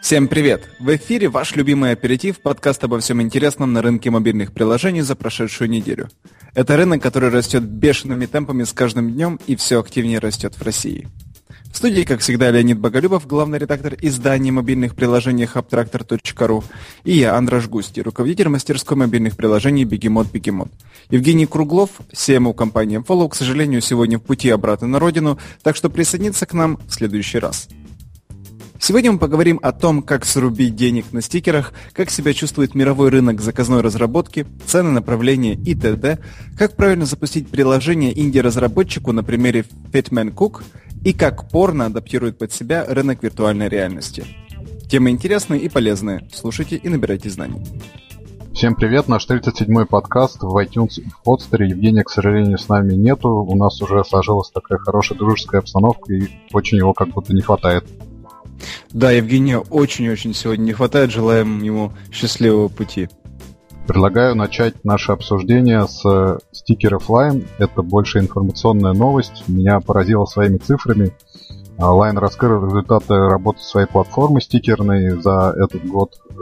Всем привет! В эфире ваш любимый аперитив, подкаст обо всем интересном на рынке мобильных приложений за прошедшую неделю. Это рынок, который растет бешеными темпами с каждым днем и все активнее растет в России. В студии, как всегда, Леонид Боголюбов, главный редактор издания мобильных приложений hubtractor.ru и я, Андраш Густи, руководитель мастерской мобильных приложений Бегемот Бегемот. Евгений Круглов, CMO компании Follow, к сожалению, сегодня в пути обратно на родину, так что присоединиться к нам в следующий раз. Сегодня мы поговорим о том, как срубить денег на стикерах, как себя чувствует мировой рынок заказной разработки, цены, направления и т.д., как правильно запустить приложение инди-разработчику на примере Fitman Cook и как порно адаптирует под себя рынок виртуальной реальности. Темы интересные и полезные. Слушайте и набирайте знаний. Всем привет, наш 37-й подкаст в iTunes и в подстере. Евгения, к сожалению, с нами нету. У нас уже сложилась такая хорошая дружеская обстановка, и очень его как будто не хватает. Да, Евгения очень-очень сегодня не хватает. Желаем ему счастливого пути. Предлагаю начать наше обсуждение с стикеров Line. Это больше информационная новость. Меня поразило своими цифрами. Line раскрыл результаты работы своей платформы стикерной за этот год э,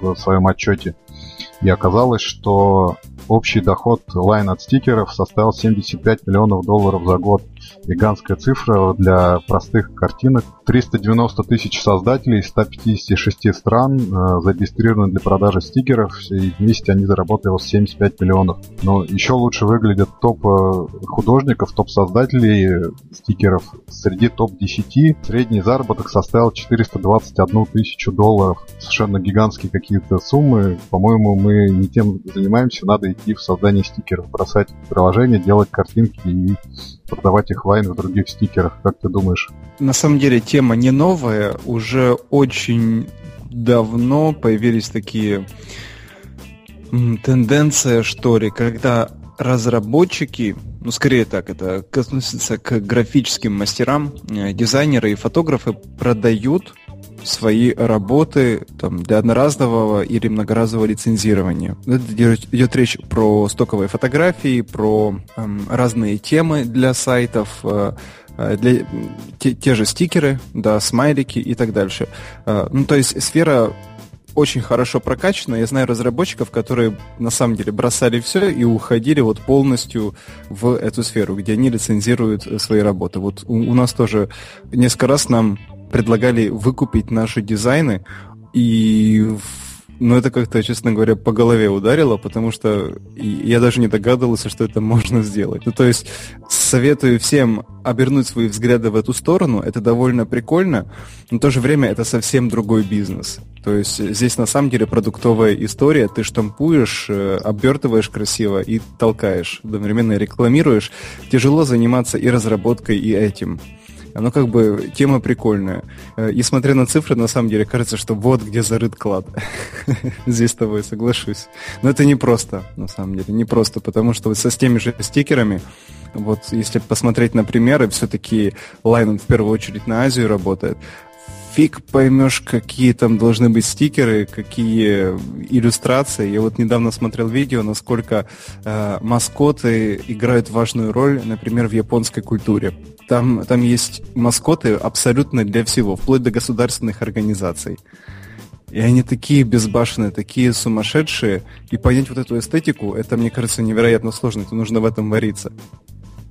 в своем отчете. И оказалось, что общий доход Line от стикеров составил 75 миллионов долларов за год – гигантская цифра для простых картинок. 390 тысяч создателей из 156 стран э, зарегистрированы для продажи стикеров, и вместе они заработали 75 миллионов. Но еще лучше выглядят топ э, художников, топ создателей стикеров. Среди топ-10 средний заработок составил 421 тысячу долларов. Совершенно гигантские какие-то суммы. По-моему, мы не тем занимаемся, надо идти в создание стикеров, бросать приложение, делать картинки и продавать их лайн в других стикерах. Как ты думаешь? На самом деле тема не новая. Уже очень давно появились такие тенденции, что ли, когда разработчики, ну скорее так, это относится к графическим мастерам, э, дизайнеры и фотографы продают свои работы там, для одноразового или многоразового лицензирования. Идет, идет речь про стоковые фотографии, про эм, разные темы для сайтов, э, э, для, те, те же стикеры, да, смайлики и так дальше. Э, ну, то есть сфера очень хорошо прокачана. Я знаю разработчиков, которые на самом деле бросали все и уходили вот полностью в эту сферу, где они лицензируют свои работы. Вот у, у нас тоже несколько раз нам предлагали выкупить наши дизайны, и ну, это как-то, честно говоря, по голове ударило, потому что я даже не догадывался, что это можно сделать. Ну, то есть, советую всем обернуть свои взгляды в эту сторону. Это довольно прикольно, но в то же время это совсем другой бизнес. То есть, здесь на самом деле продуктовая история. Ты штампуешь, э, обертываешь красиво и толкаешь. Одновременно рекламируешь. Тяжело заниматься и разработкой, и этим. Оно как бы тема прикольная. Э, и смотря на цифры, на самом деле кажется, что вот где зарыт клад. Здесь с тобой соглашусь. Но это не просто, на самом деле, не просто, потому что со с теми же стикерами, вот если посмотреть на примеры, все-таки Line в первую очередь на Азию работает фиг поймешь, какие там должны быть стикеры, какие иллюстрации. Я вот недавно смотрел видео, насколько э, маскоты играют важную роль, например, в японской культуре. Там, там есть маскоты абсолютно для всего, вплоть до государственных организаций. И они такие безбашенные, такие сумасшедшие. И понять вот эту эстетику, это, мне кажется, невероятно сложно. Это нужно в этом вариться.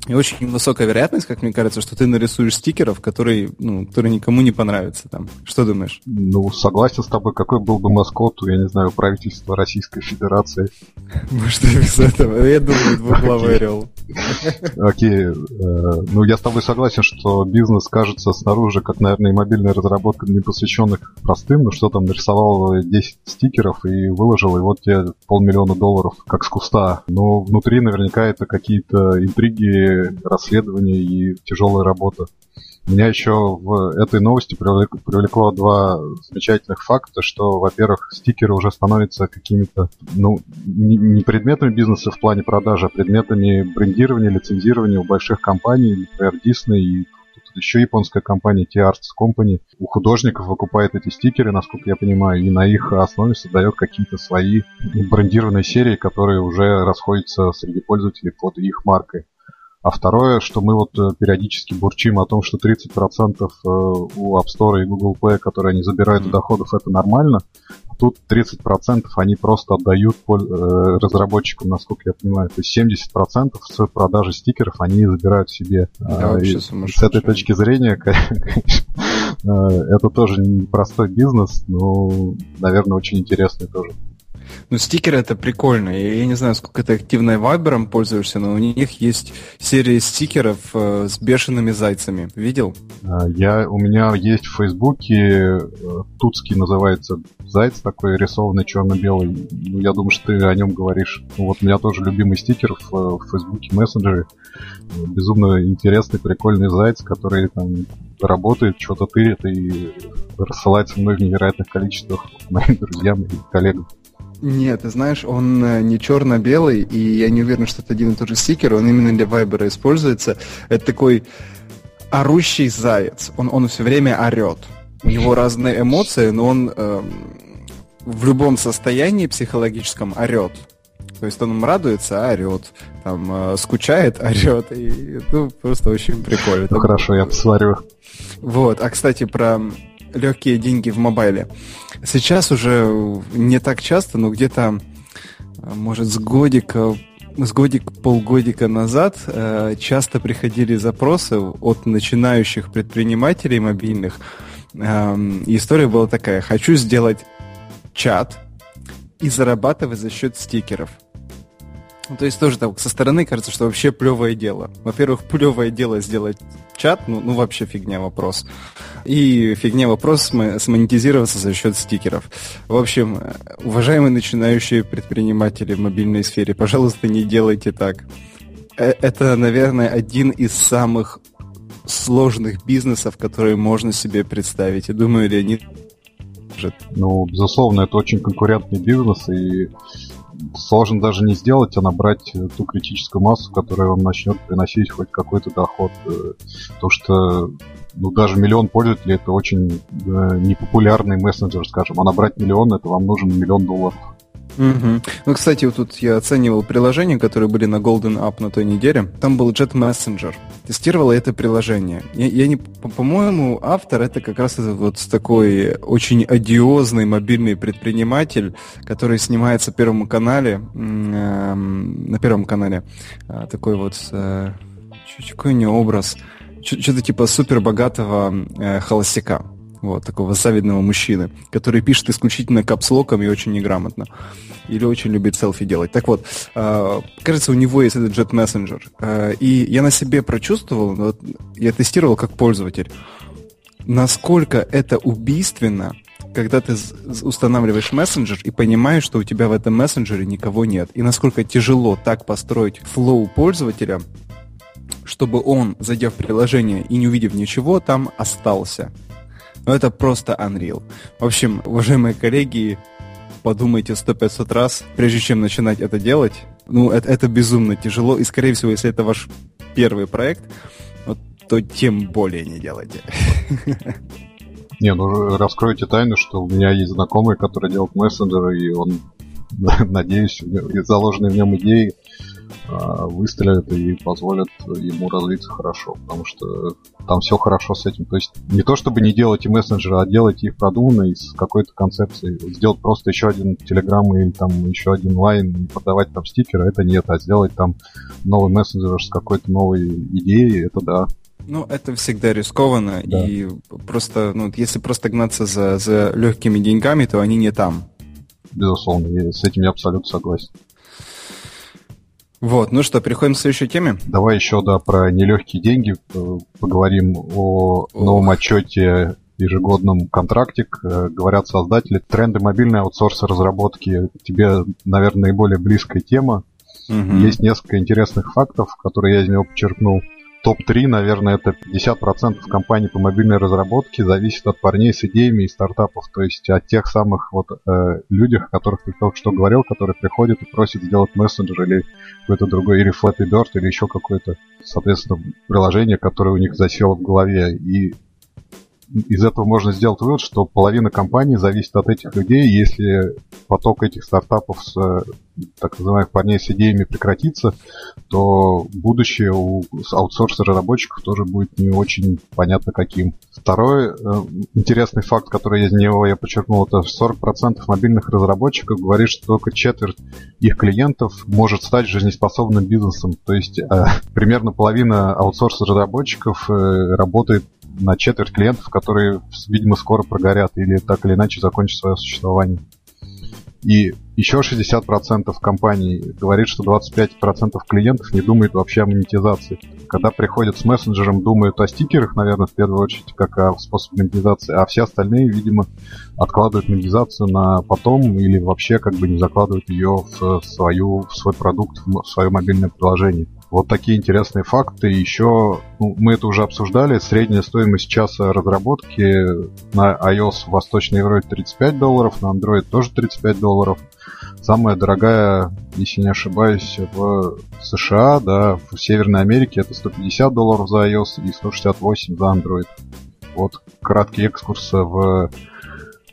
И очень высокая вероятность, как мне кажется, что ты нарисуешь стикеров, которые, ну, которые никому не понравятся там. Что думаешь? Ну, согласен с тобой. Какой был бы маскот, я не знаю, правительства Российской Федерации? Может, без этого? Я думаю, двуглавый орел. Окей. Э, ну, я с тобой согласен, что бизнес кажется снаружи, как, наверное, и мобильная разработка не посвященных простым. Ну, что там, нарисовал 10 стикеров и выложил, и вот тебе полмиллиона долларов, как с куста. Но внутри наверняка это какие-то интриги, расследование и тяжелая работа. Меня еще в этой новости привлекло два замечательных факта, что, во-первых, стикеры уже становятся какими-то, ну, не предметами бизнеса в плане продажи, а предметами брендирования, лицензирования у больших компаний, например, Disney и еще японская компания T-Arts Company. У художников выкупает эти стикеры, насколько я понимаю, и на их основе создает какие-то свои брендированные серии, которые уже расходятся среди пользователей под их маркой. А второе, что мы вот э, периодически бурчим о том, что 30% э, у App Store и Google Play, которые они забирают mm-hmm. доходов, это нормально. Тут 30% они просто отдают э, разработчикам, насколько я понимаю. То есть 70% с продажи стикеров они забирают себе. Да, а, и с этой точки зрения, это тоже не простой бизнес, но, наверное, очень интересный тоже. Ну, стикеры это прикольно. Я, не знаю, сколько ты активно вайбером пользуешься, но у них есть серия стикеров э, с бешеными зайцами. Видел? А, я, у меня есть в Фейсбуке э, Туцкий называется заяц такой рисованный черно-белый. Ну, я думаю, что ты о нем говоришь. Ну, вот у меня тоже любимый стикер в, в Фейсбуке мессенджере. Безумно интересный, прикольный заяц, который там работает, что-то тырит и рассылается мной в невероятных количествах моим друзьям и коллегам. Нет, ты знаешь, он э, не черно-белый, и я не уверен, что это один и тот же стикер, он именно для Вайбера используется. Это такой орущий заяц, он, он все время орет. У него разные эмоции, но он э, в любом состоянии психологическом орет. То есть он радуется, а орет. Там э, скучает, орет. И, ну, просто очень прикольно. Ну, хорошо, я посмотрю. Вот. А, кстати, про легкие деньги в мобайле. Сейчас уже не так часто, но где-то, может, с годика с годик, полгодика назад э, часто приходили запросы от начинающих предпринимателей мобильных. Э, история была такая. Хочу сделать чат и зарабатывать за счет стикеров. Ну, то есть тоже так со стороны кажется, что вообще плевое дело. Во-первых, плевое дело сделать чат, ну, ну вообще фигня вопрос. И фигня вопрос смонетизироваться за счет стикеров. В общем, уважаемые начинающие предприниматели в мобильной сфере, пожалуйста, не делайте так. Э, это, наверное, один из самых сложных бизнесов, которые можно себе представить. И думаю, Леонид ну, безусловно, это очень конкурентный бизнес, и сложно даже не сделать, а набрать ту критическую массу, которая вам начнет приносить хоть какой-то доход. Э, то что ну, даже миллион пользователей это очень э, непопулярный мессенджер, скажем. А набрать миллион это вам нужен миллион долларов. Угу. Ну, кстати, вот тут я оценивал приложения, которые были на Golden App на той неделе. Там был Jet Messenger. Тестировала это приложение. Я, я не, по-моему, автор это как раз вот такой очень одиозный мобильный предприниматель, который снимается на Первом канале, э, на Первом канале. Э, такой вот э, какой у него образ. Что-то типа супер богатого э, холостяка. Вот, такого завидного мужчины, который пишет исключительно капслоком и очень неграмотно. Или очень любит селфи делать. Так вот, э, кажется, у него есть этот Jet Messenger. Э, и я на себе прочувствовал, вот, я тестировал как пользователь, насколько это убийственно, когда ты устанавливаешь мессенджер и понимаешь, что у тебя в этом мессенджере никого нет. И насколько тяжело так построить флоу пользователя, чтобы он, зайдя в приложение и не увидев ничего, там остался. Но это просто Unreal. В общем, уважаемые коллеги, подумайте 100-500 раз, прежде чем начинать это делать. Ну, это, это безумно тяжело, и, скорее всего, если это ваш первый проект, вот, то тем более не делайте. Не, ну раскройте тайну, что у меня есть знакомый, который делает мессенджеры, и он, надеюсь, заложенные в нем идеи выстрелят и позволят ему развиться хорошо, потому что там все хорошо с этим. То есть не то чтобы не делать и мессенджеры, а делать их продуманно и с какой-то концепцией. Сделать просто еще один телеграм или там еще один лайн и продавать там стикеры, это нет. А сделать там новый мессенджер с какой-то новой идеей, это да. Ну, это всегда рискованно, да. и просто, ну, если просто гнаться за, за легкими деньгами, то они не там. Безусловно, я с этим я абсолютно согласен. Вот, ну что, переходим к следующей теме? Давай еще, да, про нелегкие деньги э, поговорим о новом отчете ежегодном контракте. Э, говорят создатели, тренды мобильной аутсорса разработки тебе, наверное, наиболее близкая тема. Угу. Есть несколько интересных фактов, которые я из него подчеркнул топ-3, наверное, это 50% компаний по мобильной разработке зависит от парней с идеями и стартапов, то есть от тех самых вот э, людях, о которых ты только что говорил, которые приходят и просят сделать мессенджер или какой-то другой, или Flappy Bird, или еще какое-то, соответственно, приложение, которое у них засело в голове. И из этого можно сделать вывод, что половина компании зависит от этих людей. Если поток этих стартапов с так называемых парней с идеями прекратится, то будущее у аутсорс-разработчиков тоже будет не очень понятно каким. Второй э, интересный факт, который из него я подчеркнул, это 40% мобильных разработчиков говорит, что только четверть их клиентов может стать жизнеспособным бизнесом. То есть э, примерно половина аутсорс-разработчиков э, работает на четверть клиентов, которые, видимо, скоро прогорят или так или иначе закончат свое существование. И еще 60% компаний говорит, что 25% клиентов не думают вообще о монетизации. Когда приходят с мессенджером, думают о стикерах, наверное, в первую очередь, как о способе монетизации, а все остальные, видимо, откладывают монетизацию на потом или вообще как бы не закладывают ее в, свою, в свой продукт, в свое мобильное приложение. Вот такие интересные факты. Еще, ну, мы это уже обсуждали, средняя стоимость часа разработки на iOS в Восточной Европе 35 долларов, на Android тоже 35 долларов. Самая дорогая, если не ошибаюсь, в США, да, в Северной Америке это 150 долларов за iOS и 168 за Android. Вот краткий экскурс в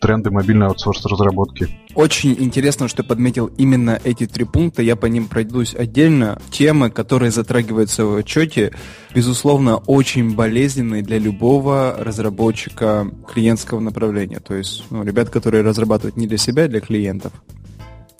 тренды мобильной аутсорс-разработки. Очень интересно, что подметил именно эти три пункта. Я по ним пройдусь отдельно. Темы, которые затрагиваются в отчете, безусловно, очень болезненные для любого разработчика клиентского направления. То есть ну, ребят, которые разрабатывают не для себя, а для клиентов.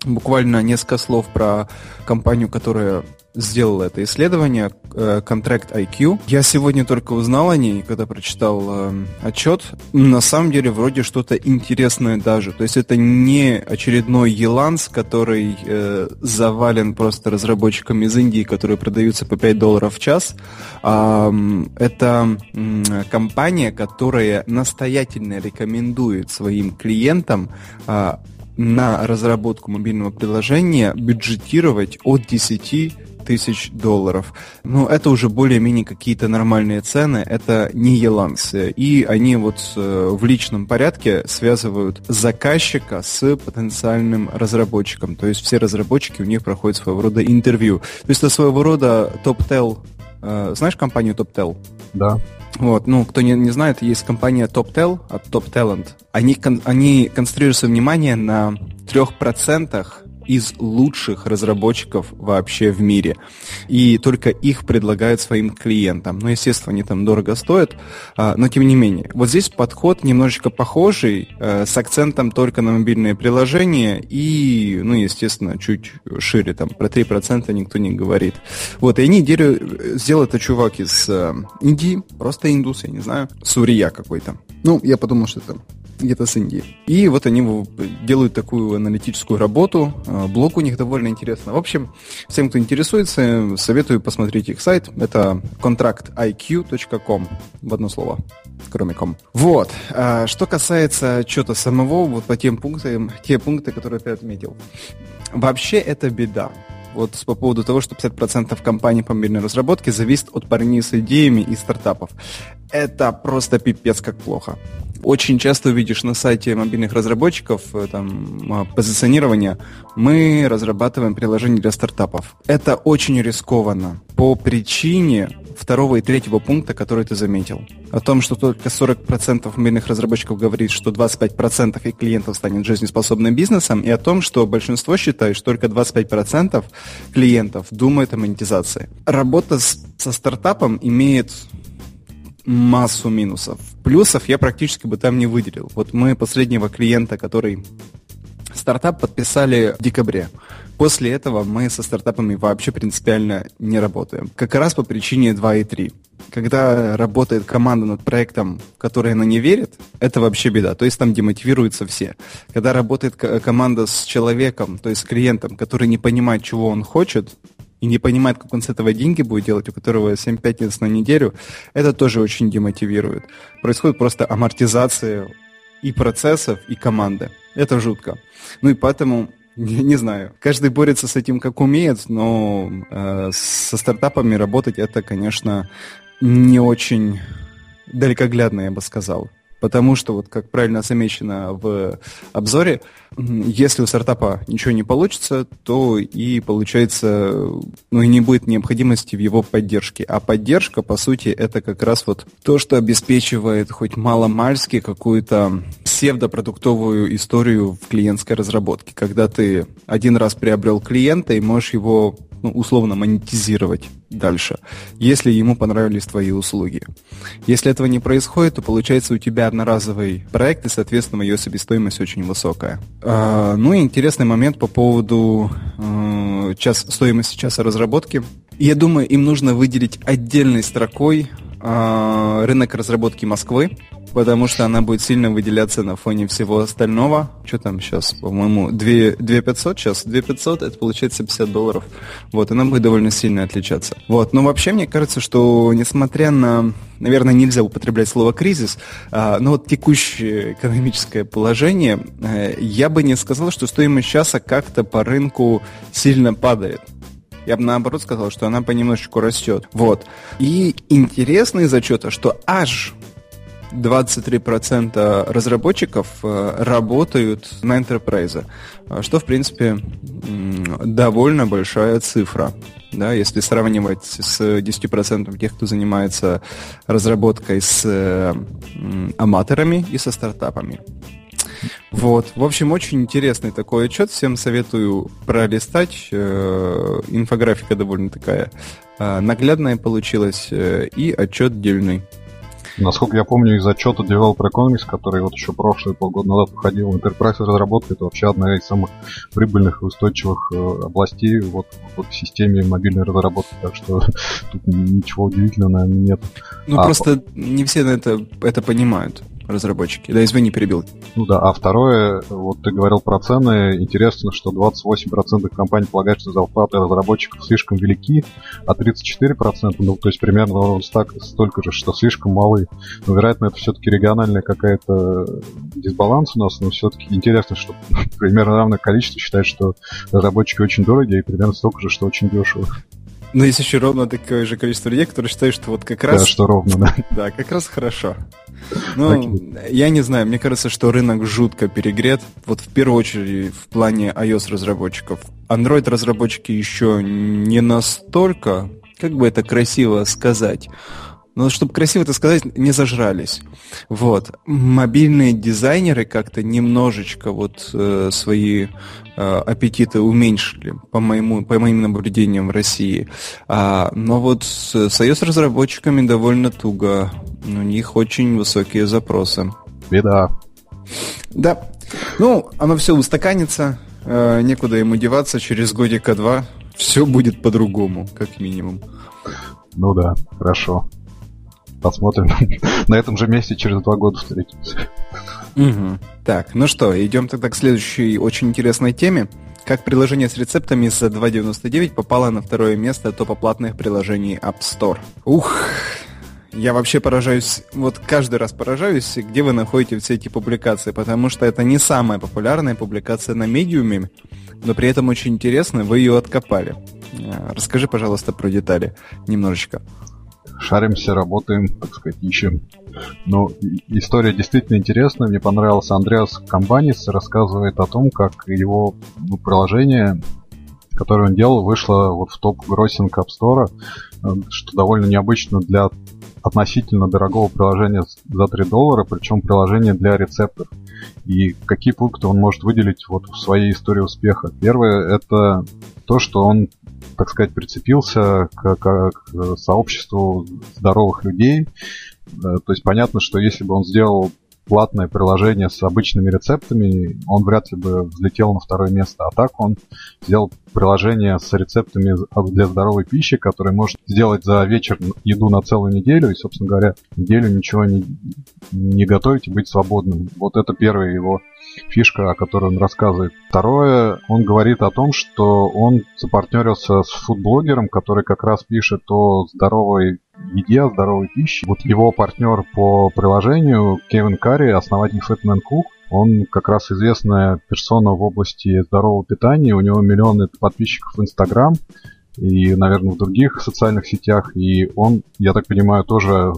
Буквально несколько слов про компанию, которая сделала это исследование, э, Contract IQ. Я сегодня только узнал о ней, когда прочитал э, отчет. На самом деле, вроде что-то интересное даже. То есть это не очередной Еланс, который э, завален просто разработчиками из Индии, которые продаются по 5 долларов в час. А, это э, компания, которая настоятельно рекомендует своим клиентам а, на разработку мобильного приложения бюджетировать от 10 тысяч долларов. Но это уже более-менее какие-то нормальные цены, это не еланс. И они вот э, в личном порядке связывают заказчика с потенциальным разработчиком. То есть все разработчики у них проходят своего рода интервью. То есть это своего рода топ-тел. Э, знаешь компанию топ-тел? Да. Вот, ну, кто не, не знает, есть компания TopTel от Top Talent. Они, кон, они концентрируют свое внимание на трех процентах из лучших разработчиков вообще в мире. И только их предлагают своим клиентам. Ну, естественно, они там дорого стоят, а, но тем не менее. Вот здесь подход немножечко похожий, а, с акцентом только на мобильные приложения и, ну, естественно, чуть шире, там, про 3% никто не говорит. Вот, и они сделал это чувак из а, Индии, просто индус, я не знаю, Сурия какой-то. Ну, я подумал, что это где-то с Индии. И вот они делают такую аналитическую работу. А, блог у них довольно интересный. В общем, всем, кто интересуется, советую посмотреть их сайт. Это contractiq.com в одно слово кроме ком. Вот. А, что касается отчета самого, вот по тем пунктам, те пункты, которые ты отметил. Вообще это беда. Вот по поводу того, что 50% компаний по мобильной разработке зависит от парней с идеями и стартапов. Это просто пипец как плохо очень часто увидишь на сайте мобильных разработчиков э, там, а, позиционирование «Мы разрабатываем приложение для стартапов». Это очень рискованно по причине второго и третьего пункта, который ты заметил. О том, что только 40% мобильных разработчиков говорит, что 25% их клиентов станет жизнеспособным бизнесом, и о том, что большинство считает, что только 25% клиентов думают о монетизации. Работа с, со стартапом имеет массу минусов. Плюсов я практически бы там не выделил. Вот мы последнего клиента, который стартап подписали в декабре. После этого мы со стартапами вообще принципиально не работаем. Как раз по причине 2 и 3. Когда работает команда над проектом, который она не верит, это вообще беда. То есть там демотивируются все. Когда работает команда с человеком, то есть с клиентом, который не понимает, чего он хочет, и не понимает, как он с этого деньги будет делать, у которого 7 пятниц на неделю, это тоже очень демотивирует. Происходит просто амортизация и процессов, и команды. Это жутко. Ну и поэтому не, не знаю. Каждый борется с этим как умеет, но э, со стартапами работать это, конечно, не очень далекоглядно, я бы сказал. Потому что, вот как правильно замечено в обзоре, если у стартапа ничего не получится, то и получается, ну и не будет необходимости в его поддержке. А поддержка, по сути, это как раз вот то, что обеспечивает хоть мало-мальски какую-то псевдопродуктовую историю в клиентской разработке, когда ты один раз приобрел клиента и можешь его ну, условно монетизировать дальше, если ему понравились твои услуги. Если этого не происходит, то получается у тебя одноразовый проект, и, соответственно, ее себестоимость очень высокая. А, ну и интересный момент по поводу э, час, стоимости часа разработки. Я думаю, им нужно выделить отдельной строкой рынок разработки Москвы, потому что она будет сильно выделяться на фоне всего остального. Что там сейчас, по-моему, 2, 2 500 сейчас? 2 500, это получается 50 долларов. Вот, она будет довольно сильно отличаться. Вот, но вообще мне кажется, что несмотря на, наверное, нельзя употреблять слово кризис, а, но вот текущее экономическое положение, а, я бы не сказал, что стоимость часа как-то по рынку сильно падает. Я бы наоборот сказал, что она понемножечку растет. Вот. И интересно из отчета, что аж 23% разработчиков э, работают на Enterprise, что, в принципе, довольно большая цифра. Да, если сравнивать с 10% тех, кто занимается разработкой с э, аматорами и со стартапами. Вот. В общем, очень интересный такой отчет. Всем советую пролистать. Э, инфографика довольно такая наглядная получилась и отчет дельный. Насколько я помню из отчета Developer Economics, который вот еще прошлые полгода назад выходил, Enterprise разработка это вообще одна из самых прибыльных и устойчивых э, областей вот, в системе мобильной разработки, так что тут ничего удивительного, наверное, нет. Ну а, просто не все это, это понимают разработчики. Да, извини, перебил. Ну да, а второе, вот ты говорил про цены, интересно, что 28% компаний полагают, что зарплаты разработчиков слишком велики, а 34%, ну то есть примерно так, столько же, что слишком малы. Но, вероятно, это все-таки региональная какая-то дисбаланс у нас, но все-таки интересно, что примерно равное количество считает, что разработчики очень дорогие, и примерно столько же, что очень дешево. Но есть еще ровно такое же количество людей, которые считают, что вот как раз... Да, что ровно, да. Да, как раз хорошо. Ну, я не знаю, мне кажется, что рынок жутко перегрет. Вот в первую очередь в плане iOS-разработчиков. Android-разработчики еще не настолько, как бы это красиво сказать, но чтобы красиво это сказать, не зажрались. Вот. Мобильные дизайнеры как-то немножечко вот э, свои э, аппетиты уменьшили, по, моему, по моим наблюдениям в России. А, но вот с, с iOS-разработчиками довольно туго. У них очень высокие запросы. Беда. Да. Ну, оно все устаканится, э, некуда ему деваться, через годика два все будет по-другому, как минимум. Ну да, хорошо. Посмотрим. На этом же месте через два года встретимся. Угу. Так, ну что, идем тогда к следующей очень интересной теме. Как приложение с рецептами за 2.99 попало на второе место топа платных приложений App Store. Ух, я вообще поражаюсь, вот каждый раз поражаюсь, где вы находите все эти публикации, потому что это не самая популярная публикация на медиуме, но при этом очень интересно, вы ее откопали. Э, расскажи, пожалуйста, про детали немножечко шаримся, работаем, так сказать, ищем. Но история действительно интересная. Мне понравился Андреас Камбанис, рассказывает о том, как его ну, приложение, которое он делал, вышло вот в топ гроссинг App Store, э, что довольно необычно для относительно дорогого приложения за 3 доллара, причем приложение для рецептов. И какие пункты он может выделить вот в своей истории успеха? Первое это то, что он так сказать, прицепился к, к, к сообществу здоровых людей. Э, то есть понятно, что если бы он сделал платное приложение с обычными рецептами, он вряд ли бы взлетел на второе место. А так он сделал приложение с рецептами для здоровой пищи, которое может сделать за вечер еду на целую неделю и, собственно говоря, неделю ничего не, не готовить и быть свободным. Вот это первая его фишка, о которой он рассказывает. Второе, он говорит о том, что он запартнерился с фудблогером, который как раз пишет о здоровой еде, о здоровой пище. Вот его партнер по приложению Кевин Карри, основатель Fatman Cook, он как раз известная персона в области здорового питания. У него миллионы подписчиков в Инстаграм и, наверное, в других социальных сетях. И он, я так понимаю, тоже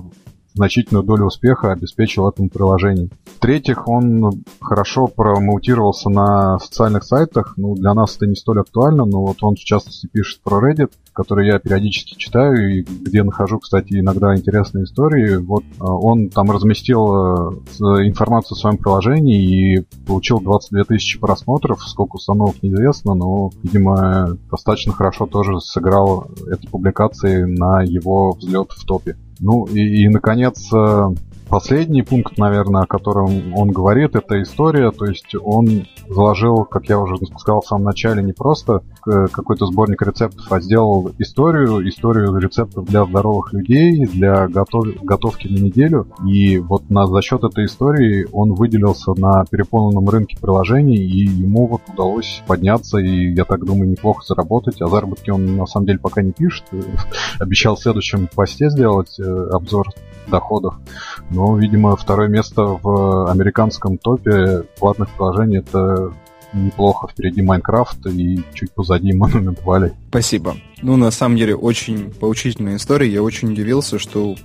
значительную долю успеха обеспечил этому приложению. В-третьих, он хорошо промоутировался на социальных сайтах. Ну, для нас это не столь актуально, но вот он, в частности, пишет про Reddit, который я периодически читаю, и где нахожу, кстати, иногда интересные истории. Вот а, он там разместил э, информацию о своем приложении и получил 22 тысячи просмотров. Сколько установок неизвестно, но, видимо, достаточно хорошо тоже сыграл этой публикации на его взлет в топе. Ну и, и наконец, э, Последний пункт, наверное, о котором он говорит, это история. То есть он заложил, как я уже сказал в самом начале, не просто какой-то сборник рецептов, а сделал историю, историю рецептов для здоровых людей, для готов, готовки на неделю. И вот на, за счет этой истории он выделился на переполненном рынке приложений, и ему вот удалось подняться и, я так думаю, неплохо заработать. А заработки он на самом деле пока не пишет. Обещал в следующем посте сделать э, обзор доходов. Но, видимо, второе место в американском топе платных приложений это неплохо. Впереди Майнкрафт и чуть позади Monument Valley. Спасибо. Ну, на самом деле, очень поучительная история. Я очень удивился, что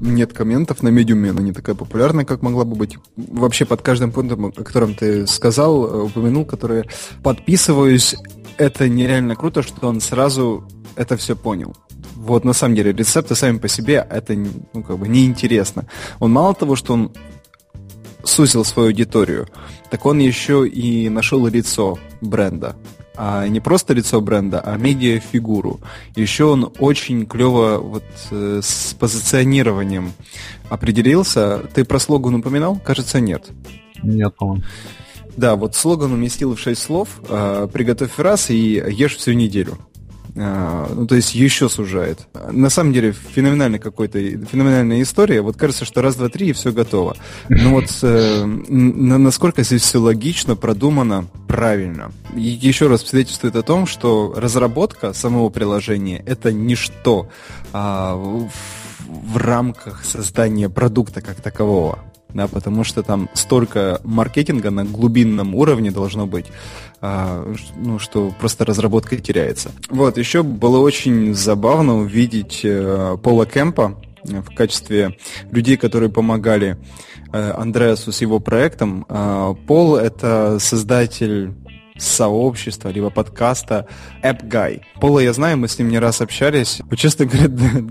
нет комментов на медиуме, она не такая популярная, как могла бы быть. Вообще под каждым пунктом, о котором ты сказал, э, упомянул, которые подписываюсь, это нереально круто, что он сразу это все понял вот на самом деле рецепты сами по себе это ну, как бы неинтересно. Он мало того, что он сузил свою аудиторию, так он еще и нашел лицо бренда. А не просто лицо бренда, а медиафигуру. Еще он очень клево вот э, с позиционированием определился. Ты про слоган упоминал? Кажется, нет. Нет, по-моему. Да, вот слоган уместил в шесть слов. Э, «Приготовь раз и ешь всю неделю». А, ну, то есть еще сужает. На самом деле, феноменальная какой-то, феноменальная история. Вот кажется, что раз, два, три, и все готово. Но вот э, насколько здесь все логично, продумано, правильно. И еще раз свидетельствует о том, что разработка самого приложения — это ничто а, в, в рамках создания продукта как такового да, потому что там столько маркетинга на глубинном уровне должно быть, а, ну, что просто разработка теряется. Вот, еще было очень забавно увидеть э, Пола Кемпа в качестве людей, которые помогали э, Андреасу с его проектом. Э, Пол — это создатель сообщества, либо подкаста App Guy. Пола я знаю, мы с ним не раз общались. Честно говоря,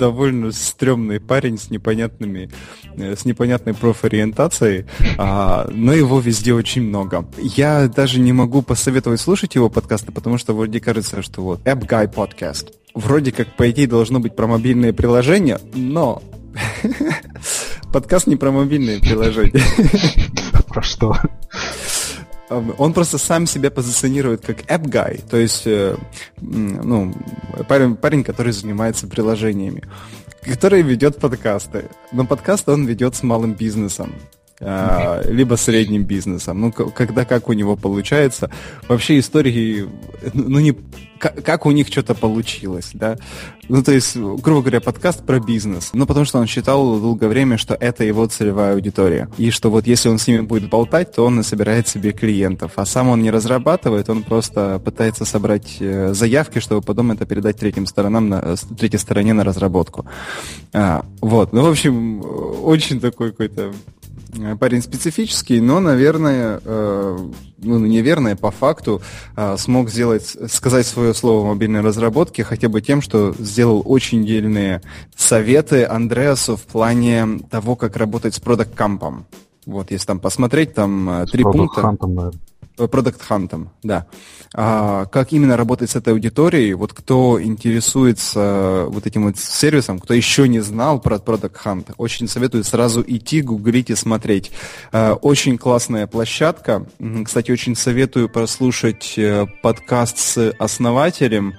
довольно стрёмный парень с непонятными, э, с непонятной профориентацией, а, но его везде очень много. Я даже не могу посоветовать слушать его подкасты, потому что вроде кажется, что вот App Guy Podcast. Вроде как, по идее, должно быть про мобильные приложения, но подкаст не про мобильные приложения. Про что? Он просто сам себя позиционирует как app guy, то есть э, ну, парень, парень, который занимается приложениями, который ведет подкасты. Но подкасты он ведет с малым бизнесом. А, либо средним бизнесом. Ну, когда как у него получается. Вообще истории, ну, не как, как у них что-то получилось, да. Ну, то есть, грубо говоря, подкаст про бизнес. Ну, потому что он считал долгое время, что это его целевая аудитория. И что вот если он с ними будет болтать, то он и собирает себе клиентов. А сам он не разрабатывает, он просто пытается собрать э, заявки, чтобы потом это передать третьим сторонам, на, третьей стороне на разработку. А, вот. Ну, в общем, очень такой какой-то Э, парень специфический, но, наверное, э, ну, неверное, по факту э, смог сделать, сказать свое слово в мобильной разработке хотя бы тем, что сделал очень дельные советы Андреасу в плане того, как работать с продакт-кампом. Вот, если там посмотреть, там три пункта. Наверное. Product Hunt, да. А, как именно работать с этой аудиторией, вот кто интересуется вот этим вот сервисом, кто еще не знал про Product Hunt, очень советую сразу идти, гуглить и смотреть. А, очень классная площадка. Кстати, очень советую прослушать э, подкаст с основателем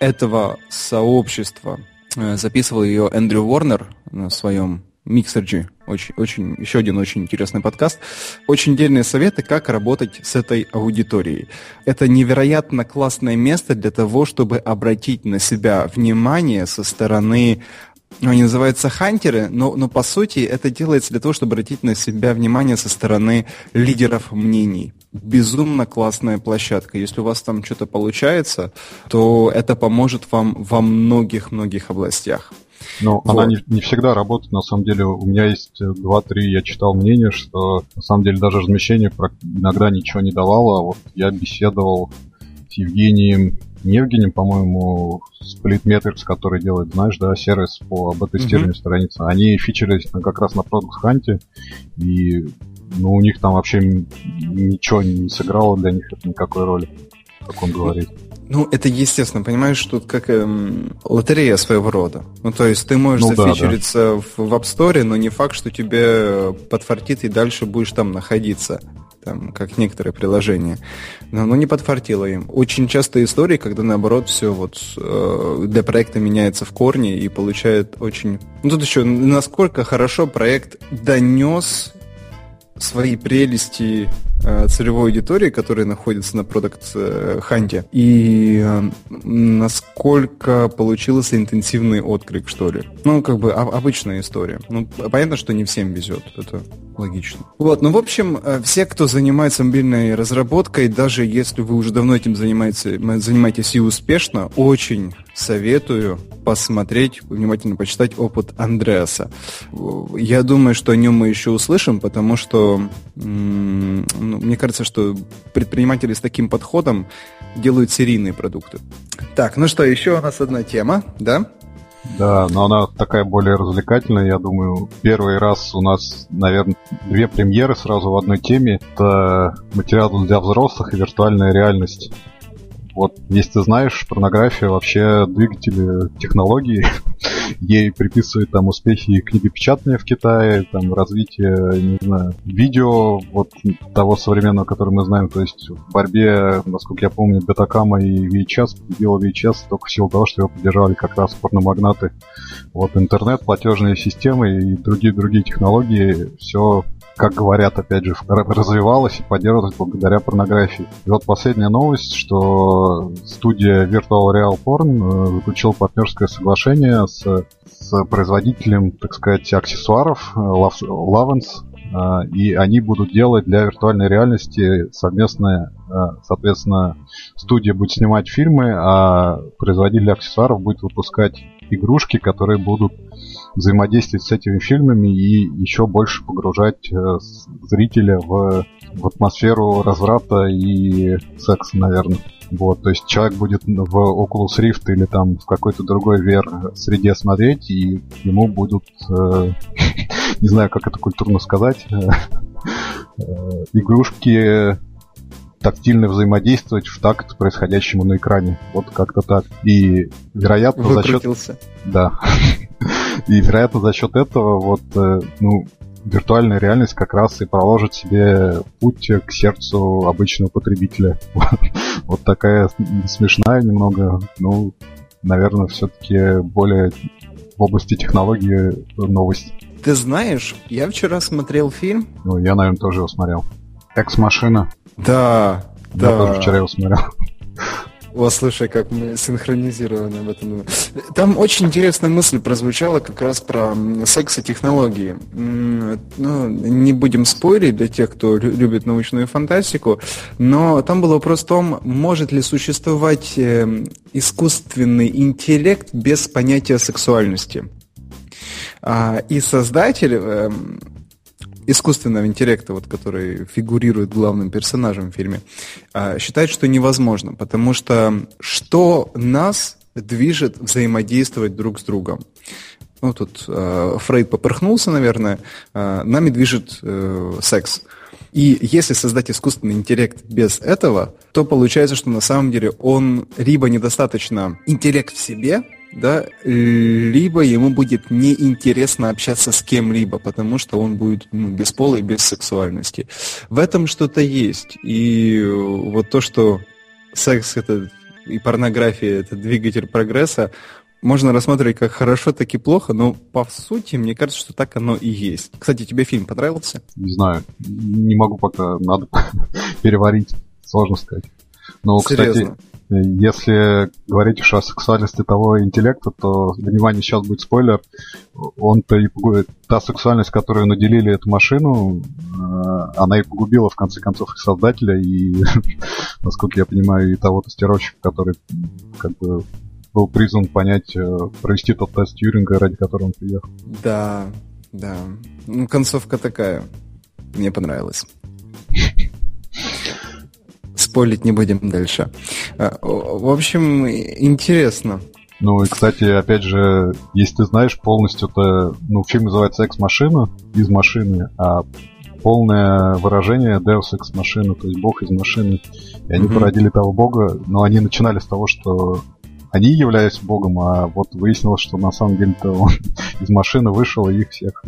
этого сообщества. Э, записывал ее Эндрю Уорнер на своем Mixergy. Очень, очень, еще один очень интересный подкаст. Очень дельные советы, как работать с этой аудиторией. Это невероятно классное место для того, чтобы обратить на себя внимание со стороны ну, они называются хантеры, но, но по сути это делается для того, чтобы обратить на себя внимание со стороны лидеров мнений. Безумно классная площадка. Если у вас там что-то получается, то это поможет вам во многих-многих областях. Ну, вот. она не, не всегда работает, на самом деле. У меня есть два-три, я читал мнение, что на самом деле даже размещение иногда ничего не давало. А вот я беседовал с Евгением Евгением, по-моему, Splitmetrics, который делает, знаешь, да, сервис по АБ-тестированию mm-hmm. страницы. Они фичерились как раз на Product Hunt, и ну, у них там вообще ничего не сыграло для них это никакой роли, как он говорит. Ну, это естественно, понимаешь, тут как эм, лотерея своего рода. Ну, то есть ты можешь ну, зафичериться да, да. В, в App Store, но не факт, что тебе подфартит и дальше будешь там находиться там, как некоторые приложения. Но оно не подфартило им. Очень часто истории, когда наоборот все вот э, для проекта меняется в корне и получает очень... Ну тут еще насколько хорошо проект донес свои прелести э, целевой аудитории, которая находится на продукт э, ханте, и э, насколько получился интенсивный отклик, что ли. Ну, как бы обычная история. Ну, понятно, что не всем везет, это логично. Вот, ну, в общем, все, кто занимается мобильной разработкой, даже если вы уже давно этим занимаетесь, занимаетесь и успешно, очень советую посмотреть, внимательно почитать опыт Андреаса. Я думаю, что о нем мы еще услышим, потому что ну, мне кажется, что предприниматели с таким подходом делают серийные продукты. Так, ну что, еще у нас одна тема, да? Да, но она такая более развлекательная, я думаю. Первый раз у нас, наверное, две премьеры сразу в одной теме. Это материал для взрослых и виртуальная реальность. Вот, если ты знаешь, порнография вообще двигатель технологий. Ей приписывают там успехи книгопечатания в Китае, там развитие, не знаю, видео вот того современного, который мы знаем. То есть в борьбе, насколько я помню, Бетакама и VHS победила VHS только в силу того, что его поддержали как раз порномагнаты. Вот интернет, платежные системы и другие-другие технологии, все как говорят, опять же, развивалась и поддерживалась благодаря порнографии. И вот последняя новость, что студия Virtual Real Porn э, заключила партнерское соглашение с, с производителем, так сказать, аксессуаров э, Lavens, э, и они будут делать для виртуальной реальности совместное, соответственно, студия будет снимать фильмы, а производитель аксессуаров будет выпускать игрушки, которые будут взаимодействовать с этими фильмами и еще больше погружать э, зрителя в, в атмосферу разврата и секса, наверное. Вот, то есть человек будет в Oculus Rift или там в какой-то другой VR среде смотреть, и ему будут, э, не знаю, как это культурно сказать, э, э, игрушки тактильно взаимодействовать в такт происходящему на экране. Вот как-то так. И вероятно за счет... Да. И вероятно за счет этого вот, э, ну, виртуальная реальность как раз и проложит себе путь к сердцу обычного потребителя. Вот такая смешная немного, ну, наверное, все-таки более в области технологии новость. Ты знаешь, я вчера смотрел фильм. Ну, я, наверное, тоже его смотрел. Экс-машина. Да, я да. тоже вчера его смотрел. О, слушай, как мы синхронизированы об этом. Там очень интересная мысль прозвучала как раз про секс и технологии. Ну, не будем спорить для тех, кто любит научную фантастику, но там был вопрос в том, может ли существовать э, искусственный интеллект без понятия сексуальности. А, и создатель эм, искусственного интеллекта, вот, который фигурирует главным персонажем в фильме, а, считает, что невозможно, потому что что нас движет взаимодействовать друг с другом? Ну, тут э, Фрейд поперхнулся, наверное. Э, нами движет э, секс. И если создать искусственный интеллект без этого, то получается, что на самом деле он либо недостаточно интеллект в себе, да, либо ему будет неинтересно общаться с кем-либо, потому что он будет ну, без пола и без сексуальности. В этом что-то есть. И вот то, что секс это и порнография это двигатель прогресса, можно рассматривать как хорошо, так и плохо, но по сути, мне кажется, что так оно и есть. Кстати, тебе фильм понравился? Не знаю. Не могу пока, надо переварить. Сложно сказать. Но, Серьезно? кстати, если говорить уж о сексуальности того интеллекта, то, внимание, сейчас будет спойлер, он-то и погубит. Та сексуальность, которую наделили эту машину, э, она и погубила, в конце концов, их создателя, и, насколько я понимаю, и того тестировщика, который как бы был призван понять, э, провести тот тест Тьюринга, ради которого он приехал. Да, да. Ну, концовка такая. Мне понравилась. Спойлить не будем дальше. А, в общем, интересно. Ну и, кстати, опять же, если ты знаешь, полностью это, ну, фильм называется «Экс-машина» из машины, а полное выражение Deus Ex Machina, то есть бог из машины. И они mm-hmm. породили того бога, но они начинали с того, что они являлись богом, а вот выяснилось, что на самом деле-то он из машины вышел и их всех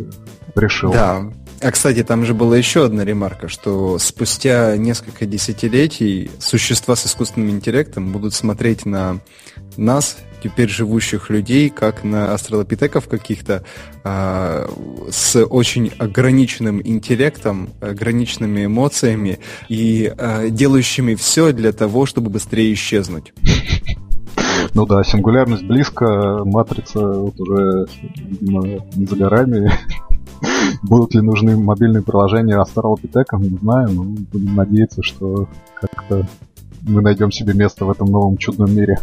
решил. Да. А, кстати, там же была еще одна ремарка, что спустя несколько десятилетий существа с искусственным интеллектом будут смотреть на нас, теперь живущих людей, как на астролопитеков каких-то а, с очень ограниченным интеллектом, ограниченными эмоциями и а, делающими все для того, чтобы быстрее исчезнуть. Ну да, сингулярность близко, матрица вот уже, видимо, не за горами. Будут ли нужны мобильные приложения Астралопитекам, не знаю, но будем надеяться, что как-то мы найдем себе место в этом новом чудном мире.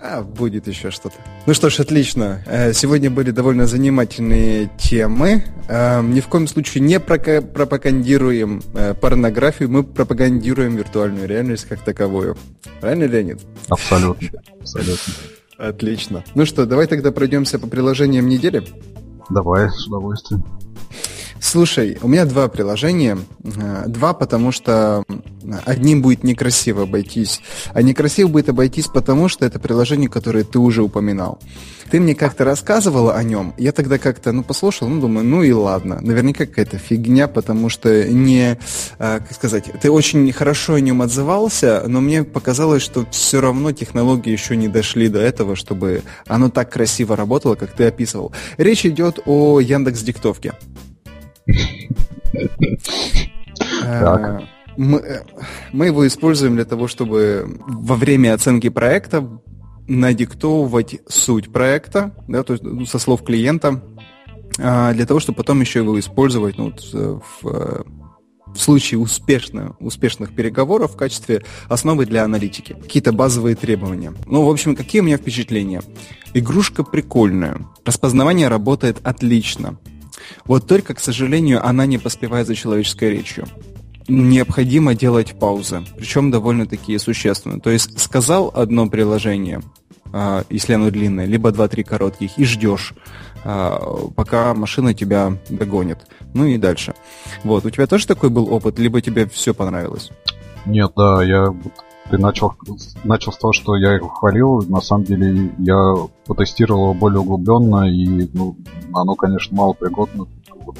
А, будет еще что-то. Ну что ж, отлично. Э, сегодня были довольно занимательные темы. Э, ни в коем случае не пропагандируем э, порнографию, мы пропагандируем виртуальную реальность как таковую. Правильно, Леонид? Абсолютно. Абсолютно. Отлично. Ну что, давай тогда пройдемся по приложениям недели. Давай, с удовольствием. Слушай, у меня два приложения. Два, потому что одним будет некрасиво обойтись. А некрасиво будет обойтись потому, что это приложение, которое ты уже упоминал. Ты мне как-то рассказывала о нем. Я тогда как-то, ну, послушал, ну, думаю, ну и ладно. Наверняка какая-то фигня, потому что не, а, как сказать, ты очень хорошо о нем отзывался, но мне показалось, что все равно технологии еще не дошли до этого, чтобы оно так красиво работало, как ты описывал. Речь идет о Яндекс Диктовке. Так. Мы, э, мы его используем для того, чтобы во время оценки проекта надиктовывать суть проекта, да, то есть ну, со слов клиента, а, для того, чтобы потом еще его использовать ну, вот, э, в, э, в случае успешно, успешных переговоров в качестве основы для аналитики. Какие-то базовые требования. Ну, в общем, какие у меня впечатления? Игрушка прикольная. Распознавание работает отлично. Вот только, к сожалению, она не поспевает за человеческой речью необходимо делать паузы, причем довольно-таки существенно. То есть сказал одно приложение, а, если оно длинное, либо два-три коротких, и ждешь, а, пока машина тебя догонит. Ну и дальше. Вот, у тебя тоже такой был опыт, либо тебе все понравилось? Нет, да, я ты начал, начал с того, что я его хвалил. На самом деле я потестировал его более углубленно, и ну, оно, конечно, мало пригодно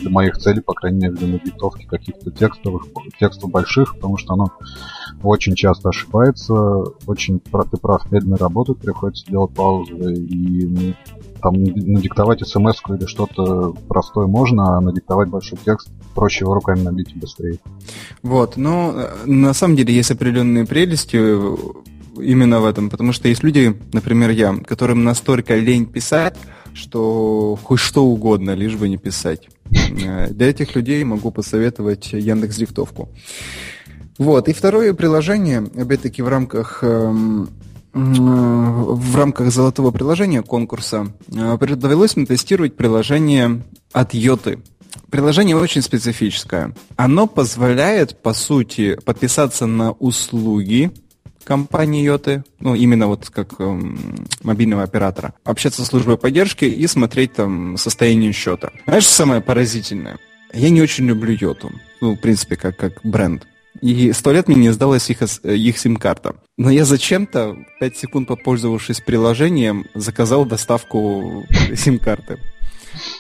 для моих целей, по крайней мере, для диктовки каких-то текстовых, текстов больших, потому что оно очень часто ошибается, очень, ты прав, медленно работает, приходится делать паузы, и ну, там надиктовать смс или что-то простое можно, а надиктовать большой текст проще его руками набить и быстрее. Вот, но э, на самом деле есть определенные прелести именно в этом, потому что есть люди, например, я, которым настолько лень писать, что хоть что угодно, лишь бы не писать. Э, для этих людей могу посоветовать Яндекс Диктовку. Вот. И второе приложение, опять-таки в рамках эм, в рамках золотого приложения конкурса э, довелось мне тестировать приложение от Йоты. Приложение очень специфическое. Оно позволяет, по сути, подписаться на услуги компании Йоты, ну, именно вот как эм, мобильного оператора, общаться с службой поддержки и смотреть там состояние счета. Знаешь, самое поразительное? Я не очень люблю Йоту. Ну, в принципе, как, как бренд. И сто лет мне не сдалась их, их сим-карта. Но я зачем-то, 5 секунд попользовавшись приложением, заказал доставку сим-карты.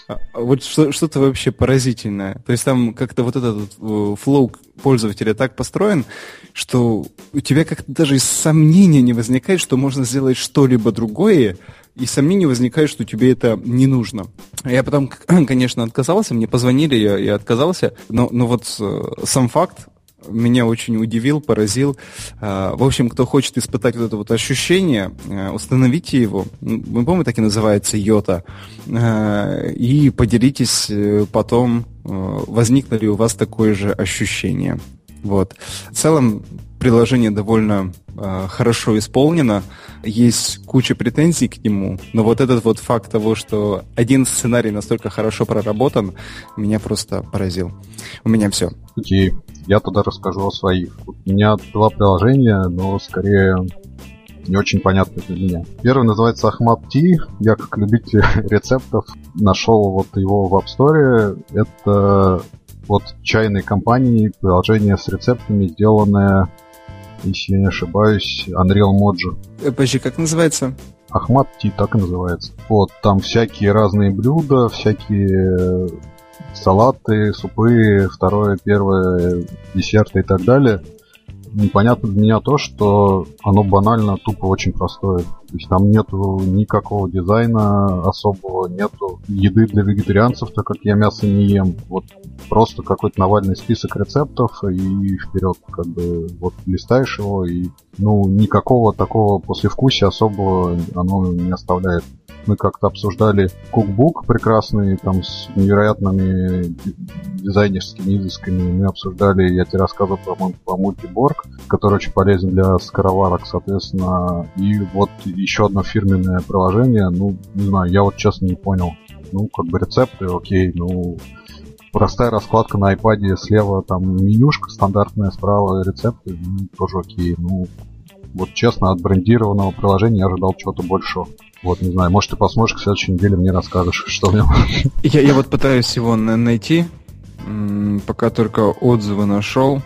А, вот что, что-то вообще поразительное. То есть там как-то вот этот э, флоу пользователя так построен, что у тебя как-то даже сомнения не возникает, что можно сделать что-либо другое, и сомнения возникает, что тебе это не нужно. Я потом, конечно, отказался, мне позвонили, я, я отказался, но, но вот э, сам факт меня очень удивил, поразил. А, в общем, кто хочет испытать вот это вот ощущение, э, установите его. Мы помним, так и называется йота. А, и поделитесь э, потом, э, возникло ли у вас такое же ощущение. Вот. В целом, приложение довольно э, хорошо исполнено, есть куча претензий к нему, но вот этот вот факт того, что один сценарий настолько хорошо проработан, меня просто поразил. У меня все. Окей, я тогда расскажу о своих. У меня два приложения, но скорее не очень понятно для меня. Первый называется Ахмат Ти. Я как любитель рецептов нашел вот его в App Store. Это вот чайной компании приложение с рецептами, сделанное, если я не ошибаюсь, Unreal Mojo. Э, подожди, как называется? Ахмат Ти, так и называется. Вот, там всякие разные блюда, всякие салаты, супы, второе, первое, десерты и так далее непонятно для меня то, что оно банально тупо очень простое. То есть там нету никакого дизайна особого, нету еды для вегетарианцев, так как я мясо не ем. Вот просто какой-то навальный список рецептов и вперед, как бы вот листаешь его и ну никакого такого послевкусия особого оно не оставляет мы как-то обсуждали кукбук прекрасный, там с невероятными дизайнерскими изысками. Мы обсуждали, я тебе рассказывал про, про мультиборг, который очень полезен для скороварок, соответственно. И вот еще одно фирменное приложение, ну, не знаю, я вот честно не понял. Ну, как бы рецепты, окей, ну, простая раскладка на iPad слева там менюшка стандартная, справа рецепты, ну, тоже окей. Ну, вот честно, от брендированного приложения я ожидал чего-то большего. Вот, не знаю, может, ты посмотришь к следующей неделе, мне расскажешь, что в нем. Я, я вот пытаюсь его найти, пока только отзывы нашел.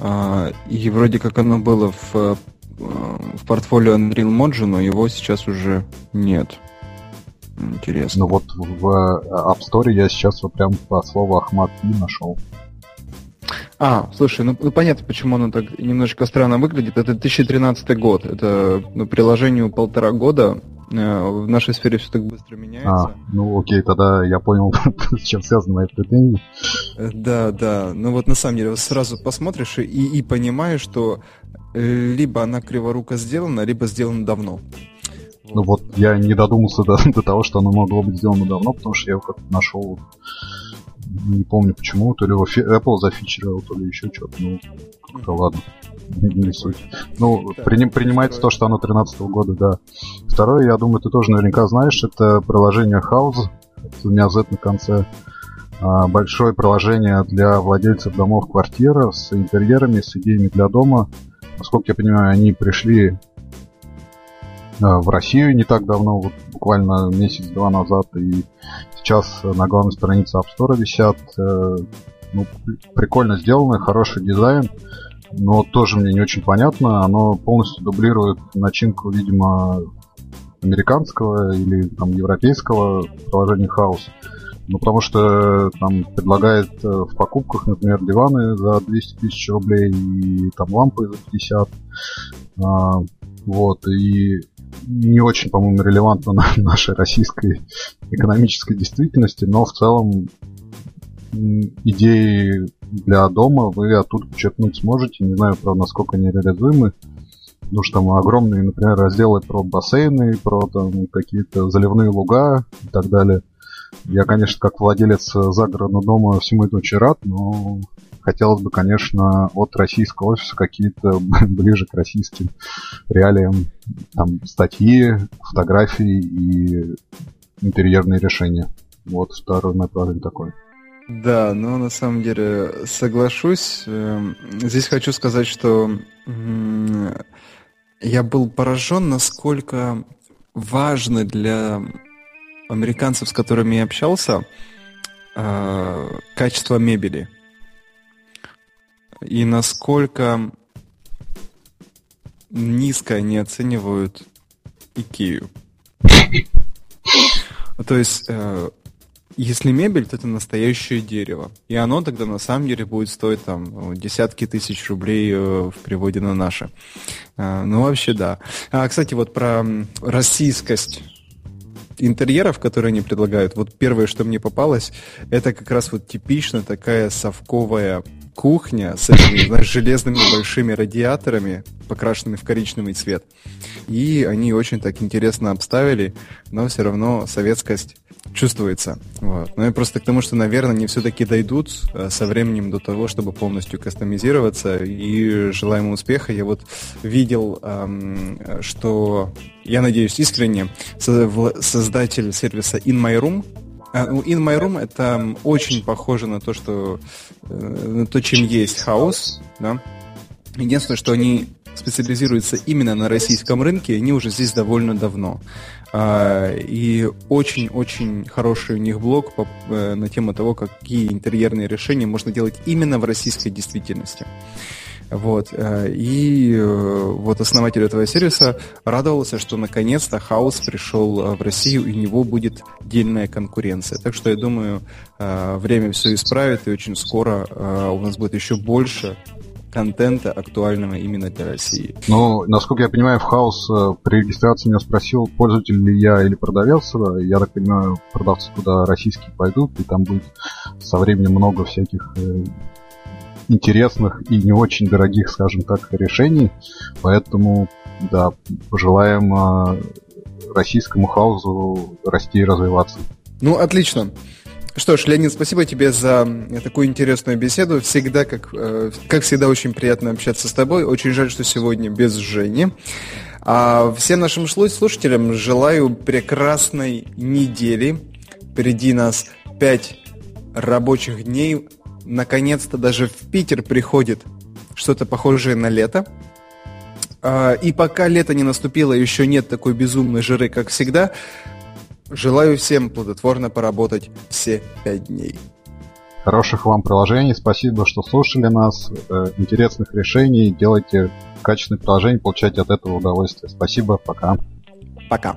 А, и вроде как оно было в, э, в портфолио Unreal Mojo, но его сейчас уже нет. Интересно. Ну вот в э, App Store я сейчас вот прям по слову Ахмат и нашел. А, слушай, ну, ну понятно, почему оно так немножечко странно выглядит. Это 2013 год. Это ну, приложению полтора года. Э, в нашей сфере все так быстро меняется. А, ну окей, тогда я понял, с чем связаны мои претензии. Э, да, да. Ну вот на самом деле сразу посмотришь и, и понимаешь, что э, либо она криворуко сделана, либо сделана давно. Ну вот я не додумался до, до того, что оно могло быть сделано давно, потому что я его как-то нашел не помню почему, то ли его Apple зафичерил, то ли еще что-то. Ну, как-то ладно. Не суть. Ну, приним, принимается то, что оно 13 года, да. Второе, я думаю, ты тоже наверняка знаешь, это приложение House, у меня Z на конце. А, большое приложение для владельцев домов квартир с интерьерами, с идеями для дома. Насколько я понимаю, они пришли а, в Россию не так давно, вот буквально месяц-два назад, и сейчас на главной странице App Store висят. Э, ну, прикольно сделано, хороший дизайн, но тоже мне не очень понятно. Оно полностью дублирует начинку, видимо, американского или там европейского приложения House. Ну, потому что там предлагает э, в покупках, например, диваны за 200 тысяч рублей и там лампы за 50. А, вот, и не очень, по-моему, релевантно на нашей российской экономической действительности, но в целом идеи для дома вы оттуда почерпнуть сможете. Не знаю, правда, насколько они реализуемы. Потому что там огромные, например, разделы про бассейны, про там, какие-то заливные луга и так далее. Я, конечно, как владелец загородного дома всему этому очень рад, но хотелось бы, конечно, от российского офиса какие-то ближе к российским реалиям там, статьи, фотографии и интерьерные решения. Вот второй направление такой. Да, но на самом деле соглашусь. Эм, здесь хочу сказать, что я был поражен, насколько важно для американцев, с которыми я общался, э, качество мебели и насколько низко они оценивают Икею. То есть, э, если мебель, то это настоящее дерево. И оно тогда на самом деле будет стоить там десятки тысяч рублей э, в переводе на наши. Э, ну, вообще, да. А, кстати, вот про российскость интерьеров, которые они предлагают, вот первое, что мне попалось, это как раз вот типично такая совковая кухня с этими, знаешь, железными большими радиаторами, покрашенными в коричневый цвет. И они очень так интересно обставили, но все равно советскость чувствуется. Вот. Но я просто к тому, что, наверное, они все-таки дойдут э, со временем до того, чтобы полностью кастомизироваться. И желаем успеха. Я вот видел, эм, что, я надеюсь, искренне, создатель сервиса In My Room, ну, In My Room это очень похоже на то, что э, на то, чем есть хаос, да. Единственное, что они специализируются именно на российском рынке, они уже здесь довольно давно. А, и очень-очень хороший у них блог э, на тему того, какие интерьерные решения можно делать именно в российской действительности. Вот. Э, и э, вот основатель этого сервиса радовался, что наконец-то хаос пришел в Россию, и у него будет дельная конкуренция. Так что я думаю, время все исправит, и очень скоро у нас будет еще больше контента, актуального именно для России. Ну, насколько я понимаю, в хаос э, при регистрации меня спросил, пользователь ли я или продавец. Я так понимаю, продавцы туда российские пойдут, и там будет со временем много всяких э, интересных и не очень дорогих, скажем так, решений. Поэтому, да, пожелаем э, российскому хаосу расти и развиваться. Ну, отлично. Что ж, Леонид, спасибо тебе за такую интересную беседу. Всегда, как, э, как всегда, очень приятно общаться с тобой. Очень жаль, что сегодня без Жени. А всем нашим слушателям желаю прекрасной недели. Впереди нас пять рабочих дней. Наконец-то даже в Питер приходит что-то похожее на лето. А, и пока лето не наступило, еще нет такой безумной жиры, как всегда. Желаю всем плодотворно поработать все пять дней. Хороших вам приложений, спасибо, что слушали нас, э, интересных решений, делайте качественные приложения, получайте от этого удовольствие. Спасибо, пока. Пока.